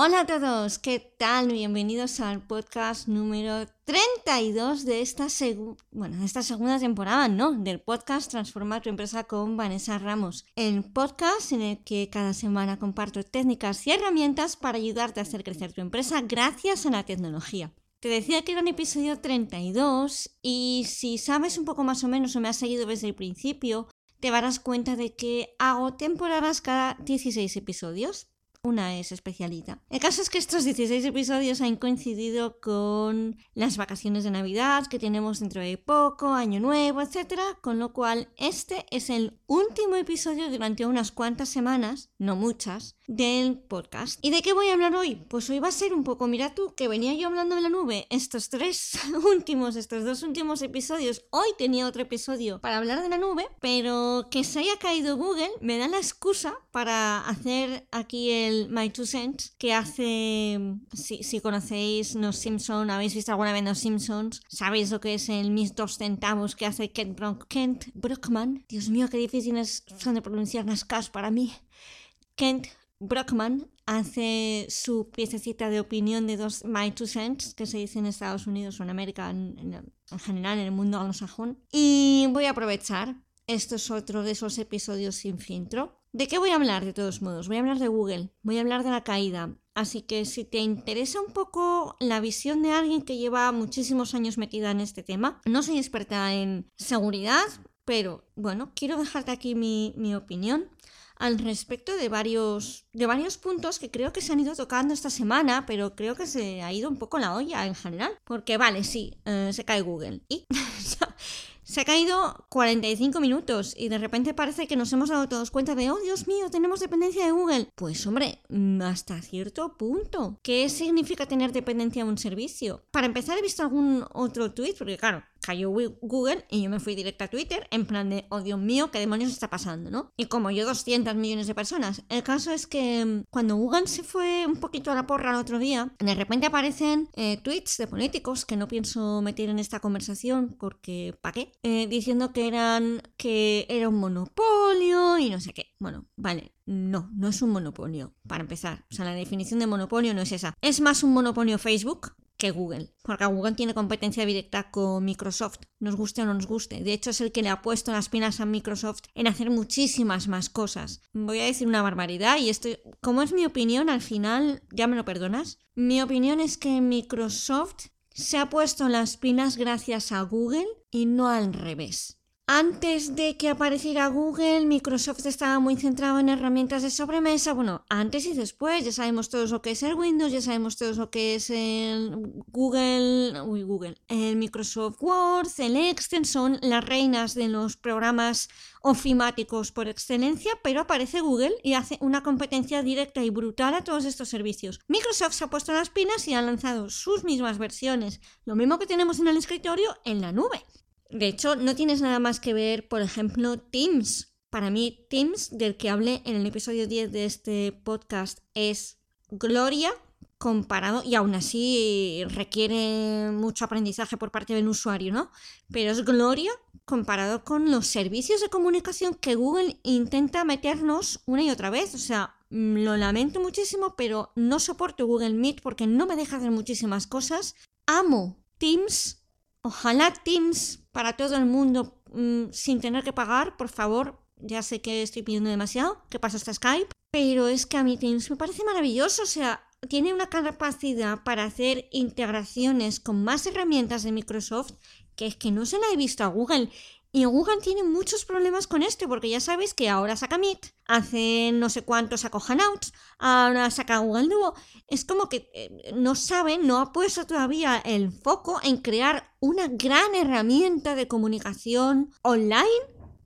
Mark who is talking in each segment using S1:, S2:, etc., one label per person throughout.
S1: Hola a todos, ¿qué tal? Bienvenidos al podcast número 32 de esta, de esta segunda temporada, ¿no? Del podcast Transforma tu empresa con Vanessa Ramos. El podcast en el que cada semana comparto técnicas y herramientas para ayudarte a hacer crecer tu empresa gracias a la tecnología. Te decía que era un episodio 32 y si sabes un poco más o menos o me has seguido desde el principio, te darás cuenta de que hago temporadas cada 16 episodios una es especialita. El caso es que estos 16 episodios han coincidido con las vacaciones de Navidad que tenemos dentro de poco, Año Nuevo, etc. Con lo cual, este es el último episodio durante unas cuantas semanas, no muchas, del podcast. ¿Y de qué voy a hablar hoy? Pues hoy va a ser un poco, mira tú, que venía yo hablando de la nube estos tres últimos, estos dos últimos episodios. Hoy tenía otro episodio para hablar de la nube, pero que se haya caído Google me da la excusa para hacer aquí el My Two Cents que hace, si, si conocéis Los Simpsons, habéis visto alguna vez Los Simpsons, sabéis lo que es el mis dos centavos que hace Kent, Brock, Kent Brockman. Dios mío, qué difíciles son de pronunciar las Ks para mí. Kent Brockman hace su piececita de opinión de dos My Two Cents, que se dice en Estados Unidos o en América en, general, en el mundo anglosajón. Y voy a aprovechar. Esto es otro de esos episodios sin filtro. ¿De qué voy a hablar de todos modos? Voy a hablar de Google, voy a hablar de la caída. Así que si te interesa un poco la visión de alguien que lleva muchísimos años metida en este tema, no soy experta en seguridad, pero bueno, quiero dejarte aquí mi, opinión al respecto de varios, de varios puntos que creo que se han ido tocando esta semana, pero creo que se ha ido un poco la olla en general. Porque vale, sí, eh, se cae Google. Y se ha caído 45 minutos y de repente parece que nos hemos dado todos cuenta de, oh Dios mío, tenemos dependencia de Google. Pues hombre, mm, hasta cierto punto. ¿Qué significa tener dependencia de un servicio? Para empezar he visto algún otro tweet, porque claro, cayó Google y yo me fui directa a Twitter en plan de, oh Dios mío, ¿qué demonios está pasando, no? Y como yo 200 millones de personas. El caso es que mm, cuando Google se fue un poquito a la porra el otro día, de repente aparecen eh, tweets de políticos que no pienso meter en esta conversación porque ¿para qué? Eh, diciendo que eran que era un monopolio y no sé qué. Bueno, vale, no, no es un monopolio, para empezar. O sea, la definición de monopolio no es esa. Es más un monopolio Facebook que Google, porque Google tiene competencia directa con Microsoft, nos guste o no nos guste. De hecho, es el que le ha puesto las pinas a Microsoft en hacer muchísimas más cosas. Voy a decir una barbaridad y esto, como es mi opinión, al final, ¿ya me lo perdonas? Mi opinión es que Microsoft se ha puesto las pinas gracias a Google y no al revés. Antes de que apareciera Google, Microsoft estaba muy centrado en herramientas de sobremesa. Bueno, antes y después, ya sabemos todos lo que es el Windows, ya sabemos todos lo que es el Google, uy, Google, el Microsoft Word, el Excel, son las reinas de los programas ofimáticos por excelencia, pero aparece Google y hace una competencia directa y brutal a todos estos servicios. Microsoft se ha puesto las pinas y ha lanzado sus mismas versiones, lo mismo que tenemos en el escritorio, en la nube. De hecho, no tienes nada más que ver, por ejemplo, Teams. Para mí, Teams, del que hablé en el episodio 10 de este podcast, es gloria comparado, y aún así requiere mucho aprendizaje por parte del usuario, ¿no? Pero es gloria comparado con los servicios de comunicación que Google intenta meternos una y otra vez. O sea, mm, lo lamento muchísimo, pero no soporto Google Meet porque no me deja hacer muchísimas cosas. Amo Teams. Ojalá Teams para todo el mundo mm, sin tener que pagar, por favor. Ya sé que estoy pidiendo demasiado, que pasa hasta Skype, pero es que a mí Teams me parece maravilloso, o sea, tiene una capacidad para hacer integraciones con más herramientas de Microsoft que es que no se la he visto a Google. Y Google tiene muchos problemas con esto, porque ya sabéis que ahora saca Meet, hace no sé cuánto sacó Hangouts, ahora saca Google Duo. Es como que eh, no saben, no ha puesto todavía el foco en crear una gran herramienta de comunicación online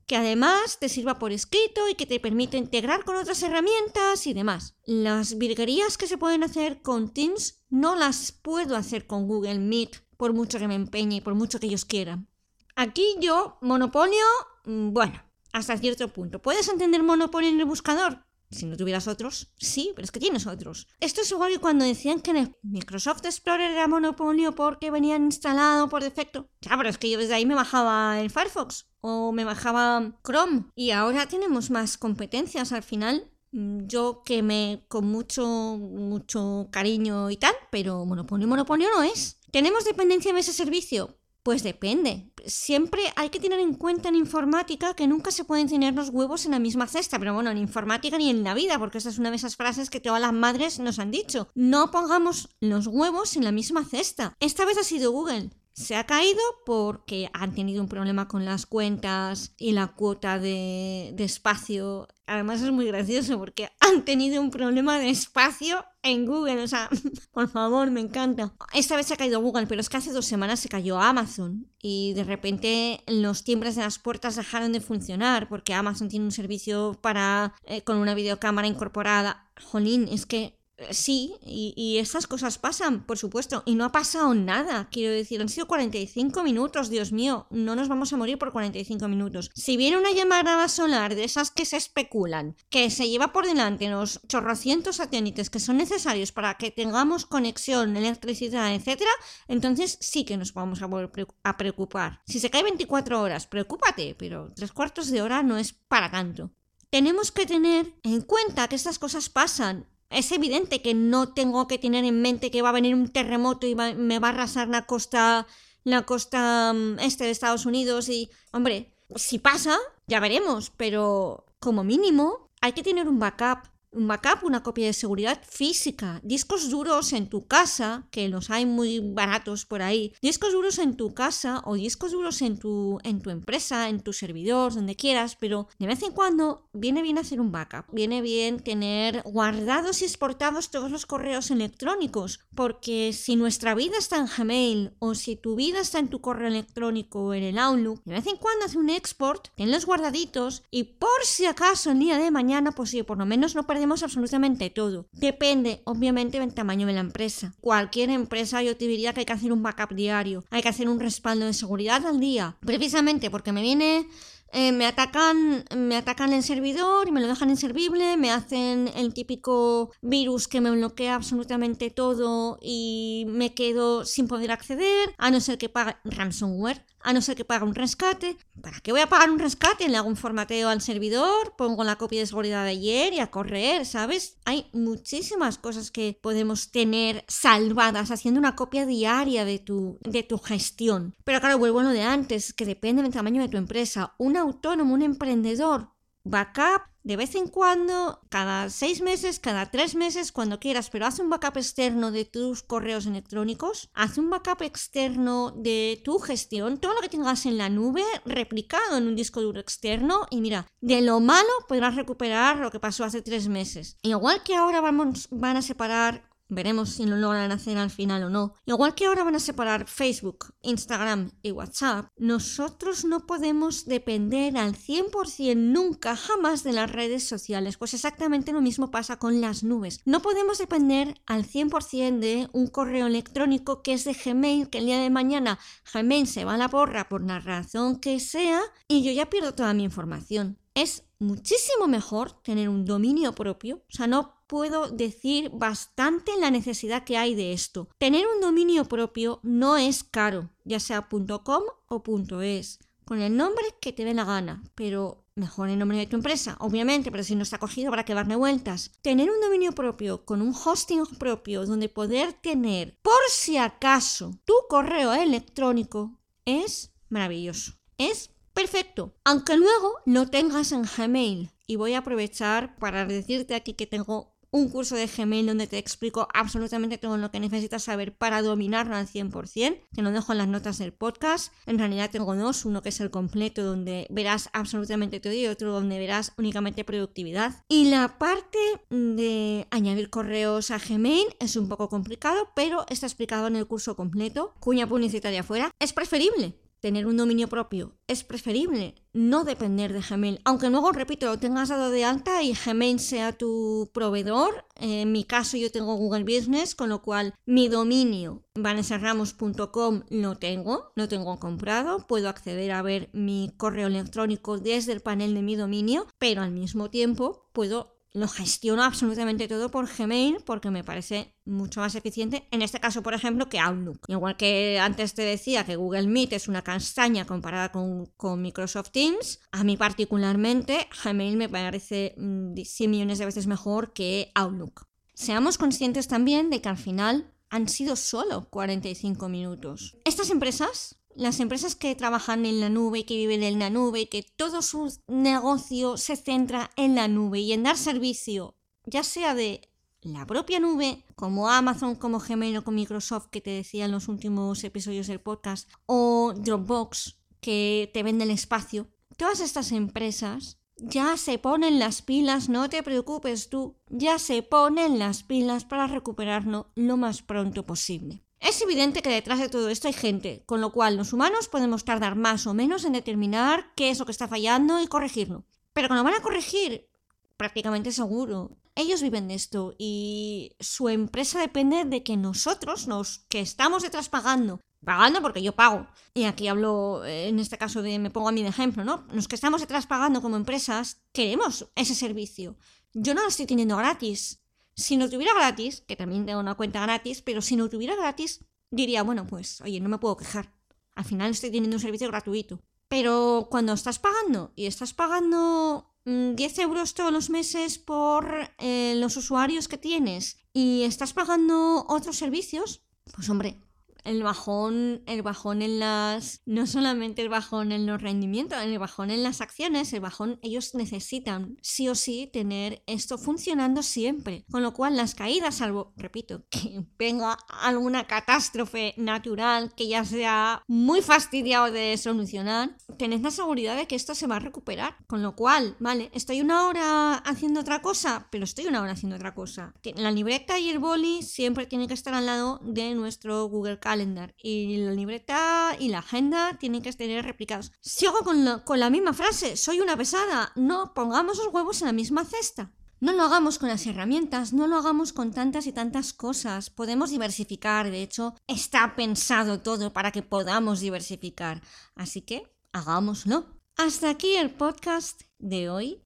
S1: que además te sirva por escrito y que te permite integrar con otras herramientas y demás. Las virguerías que se pueden hacer con Teams no las puedo hacer con Google Meet, por mucho que me empeñe y por mucho que ellos quieran. Aquí yo, monopolio, mm, bueno, hasta cierto punto. ¿Puedes entender monopolio en el buscador? Si no tuvieras otros, sí, pero es que tienes otros. Esto es igual que cuando decían que el Microsoft Explorer era monopolio porque venían instalado por defecto. Ya, pero es que yo desde ahí me bajaba el Firefox o me bajaba Chrome y ahora tenemos más competencias al final. Mm, yo que me con mucho mucho cariño y tal, pero monopolio monopolio no es. ¿Tenemos dependencia en ese servicio? Pues depende. Siempre hay que tener en cuenta en informática que nunca se pueden tener los huevos en la misma cesta, pero bueno, en informática ni en la vida, porque esa es una de esas frases que todas las madres nos han dicho. No pongamos los huevos en la misma cesta. Esta vez ha sido Google. Se ha caído porque han tenido un problema con las cuentas y la cuota de, espacio. Además es muy gracioso porque han tenido un problema de espacio en Google. O sea, por favor, me encanta. Esta vez se ha caído Google, pero es que hace dos semanas se cayó Amazon. Y de repente los timbres de las puertas dejaron de funcionar porque Amazon tiene un servicio para eh, con una videocámara incorporada. Jolín, es que Sí, y, y, esas cosas pasan, por supuesto, y no ha pasado nada, quiero decir, han sido 45 minutos, Dios mío, no nos vamos a morir por 45 minutos. Si viene una llamada solar de esas que se especulan, que se lleva por delante los chorrocientos satélites que son necesarios para que tengamos conexión, electricidad, etc., entonces sí que nos vamos a volver a preocupar. Si se cae 24 horas, preocúpate, pero tres cuartos de hora no es para tanto tenemos que tener en cuenta que estas cosas pasan es evidente que no tengo que tener en mente que va a venir un terremoto y me va a arrasar la costa, la costa mm, este de Estados Unidos y, hombre, si pasa, ya veremos, pero como mínimo hay que tener un backup un backup, una copia de seguridad física, discos duros en tu casa, que los hay muy baratos por ahí, discos duros en tu casa o discos duros en tu, en tu empresa, en tu servidor, donde quieras, pero de vez en cuando viene bien hacer un backup, viene bien tener guardados y exportados todos los correos electrónicos, porque si nuestra vida está en Gmail o si tu vida está en tu correo electrónico o en el Outlook, de vez en cuando hace un export, tenlos guardaditos y por si acaso el día de mañana, pues sí, por lo menos no perdemos absolutamente todo. Depende, obviamente, del tamaño de la empresa. Cualquier empresa yo te diría que hay que hacer un backup diario, hay que hacer un respaldo de seguridad al día, precisamente porque me viene eh, me atacan me atacan el servidor y me lo dejan inservible, me hacen el típico virus que me bloquea absolutamente todo y me quedo sin poder acceder, a no ser que pague ransomware a no ser que pague un rescate. ¿Para qué voy a pagar un rescate? Le hago un formateo al servidor, pongo la copia de de ayer y a correr, ¿sabes? Hay muchísimas cosas que podemos tener salvadas haciendo una copia diaria de tu, de tu gestión. Pero claro, vuelvo a lo de antes, que depende del tamaño de tu empresa. Un autónomo, un emprendedor, backup de vez en cuando, cada seis meses, cada tres meses, cuando quieras, pero haz un backup externo de tus correos electrónicos, haz un backup externo de tu gestión, todo lo que tengas en la nube replicado en un disco duro externo y mira, de lo malo podrás recuperar lo que pasó hace tres meses. Igual que ahora vamos, van a separar Veremos si lo logran hacer al final o no. Igual que ahora van a separar Facebook, Instagram y WhatsApp, nosotros no podemos depender al 100% nunca jamás de las redes sociales. Pues exactamente lo mismo pasa con las nubes. No podemos depender al 100% de un correo electrónico que es de Gmail, que el día de mañana Gmail se va a la porra por la razón que sea y yo ya pierdo toda mi información. Es muchísimo mejor tener un dominio propio, o sea, no puedo decir bastante la necesidad que hay de esto. Tener un dominio propio no es caro, ya sea .com o .es, con el nombre que te dé la gana, pero mejor el nombre de tu empresa, obviamente, pero si no está cogido para que darle vueltas. Tener un dominio propio con un hosting propio donde poder tener, por si acaso, tu correo electrónico es maravilloso. Es perfecto. Aunque luego lo tengas en Gmail. Y voy a aprovechar para decirte aquí que tengo un curso de Gmail donde te explico absolutamente todo lo que necesitas saber para dominarlo al 100%. Te lo dejo en las notas del podcast. En realidad tengo dos, uno que es el completo donde verás absolutamente todo y otro donde verás únicamente productividad. Y la parte de añadir correos a Gmail es un poco complicado, pero está explicado en el curso completo. Cuña publicitaria afuera. Es preferible tener un dominio propio. Es preferible no depender de Gmail, aunque luego, repito, lo tengas dado de alta y Gmail sea tu proveedor. En mi caso yo tengo Google Business, con lo cual mi dominio vanessaramos.com lo tengo, lo tengo comprado, puedo acceder a ver mi correo electrónico desde el panel de mi dominio, pero al mismo tiempo puedo lo gestiono absolutamente todo por Gmail porque me parece mucho más eficiente, en este caso, por ejemplo, que Outlook. Igual que antes te decía que Google Meet es una castaña comparada con, con Microsoft Teams, a mí particularmente Gmail me parece 100 mm, millones de veces mejor que Outlook. Seamos conscientes también de que al final han sido solo 45 minutos. Estas empresas las empresas que trabajan en la nube que viven en la nube que todo su negocio se centra en la nube y en dar servicio, ya sea de la propia nube, como Amazon, como Gmail o como Microsoft, que te decía en los últimos episodios del podcast, o Dropbox, que te vende el espacio, todas estas empresas ya se ponen las pilas, no te preocupes tú, ya se ponen las pilas para recuperarlo lo más pronto posible. Es evidente que detrás de todo esto hay gente, con lo cual los humanos podemos tardar más o menos en determinar qué es lo que está fallando y corregirlo. Pero cuando van a corregir, prácticamente seguro. Ellos viven de esto y su empresa depende de que nosotros, los que estamos detrás pagando, pagando porque yo pago, y aquí hablo eh, en este caso de, me pongo a mí de ejemplo, ¿no? Los que estamos detrás pagando como empresas, queremos ese servicio. Yo no lo estoy teniendo gratis, si no tuviera gratis, que también tengo una cuenta gratis, pero si no tuviera gratis, diría, bueno, pues, oye, no me puedo quejar. Al final estoy teniendo un servicio gratuito. Pero cuando estás pagando y estás pagando 10 mm, euros todos los meses por eh, los usuarios que tienes y estás pagando otros servicios, pues hombre, el bajón, el bajón en las, no solamente el bajón en los rendimientos, el bajón en las acciones, el bajón, ellos necesitan sí o sí tener esto funcionando siempre. Con lo cual las caídas, salvo, repito, que venga alguna catástrofe natural que ya sea muy fastidiado de solucionar, tenés la seguridad de que esto se va a recuperar. Con lo cual, vale, estoy una hora haciendo otra cosa, pero estoy una hora haciendo otra cosa. La libreta y el boli siempre tienen que estar al lado de nuestro Google Calendar y la libreta y la agenda tienen que estar replicados. Sigo con con la misma frase, soy una pesada, no pongamos los huevos en la misma cesta. No lo hagamos con las herramientas, no lo hagamos con tantas y tantas cosas. Podemos diversificar, de hecho, está pensado todo para que podamos diversificar. Así que hagámoslo. Hasta aquí el podcast de hoy.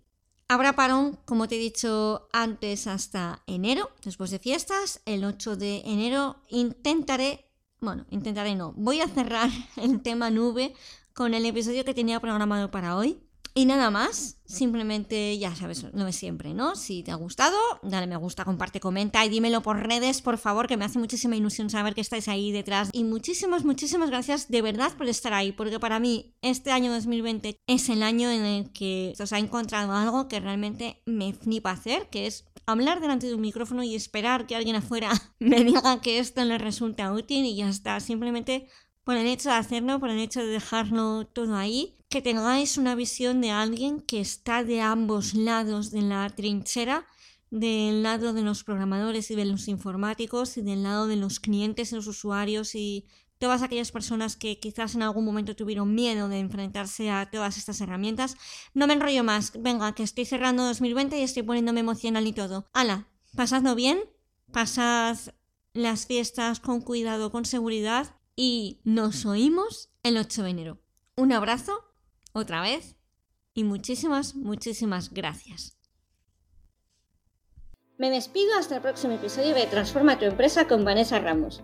S1: Habrá parón, como te he dicho antes, hasta enero, después de fiestas. El 8 de enero intentaré bueno, intentaré no. Voy a cerrar el tema nube con el episodio que tenía programado para hoy. Y nada más, simplemente ya sabes lo de siempre, ¿no? Si te ha gustado, dale me gusta, comparte, comenta y dímelo por redes, por favor, que me hace muchísima ilusión saber que estáis ahí detrás. Y muchísimas, muchísimas gracias de verdad por estar ahí, porque para mí este año 2020 es el año en el que os ha encontrado algo que realmente me flipa hacer, que es hablar delante de un micrófono y esperar que alguien afuera me diga que esto le resulta útil y ya está. Simplemente por el hecho de hacerlo, por el hecho de dejarlo todo ahí, que tengáis una visión de alguien que está de ambos lados de la trinchera, del lado de los programadores y de los informáticos y del lado de los clientes los usuarios y todas aquellas personas que quizás en algún momento tuvieron miedo de enfrentarse a todas estas herramientas. No me enrollo más. Venga, que estoy cerrando 2020 y estoy poniéndome emocional y todo. Hala, pasadlo bien, pasad las fiestas con cuidado, con seguridad y nos oímos el 8 de enero. Un abrazo, otra vez, y muchísimas, muchísimas gracias. Me despido hasta el próximo episodio de Transforma tu empresa con Vanessa Ramos.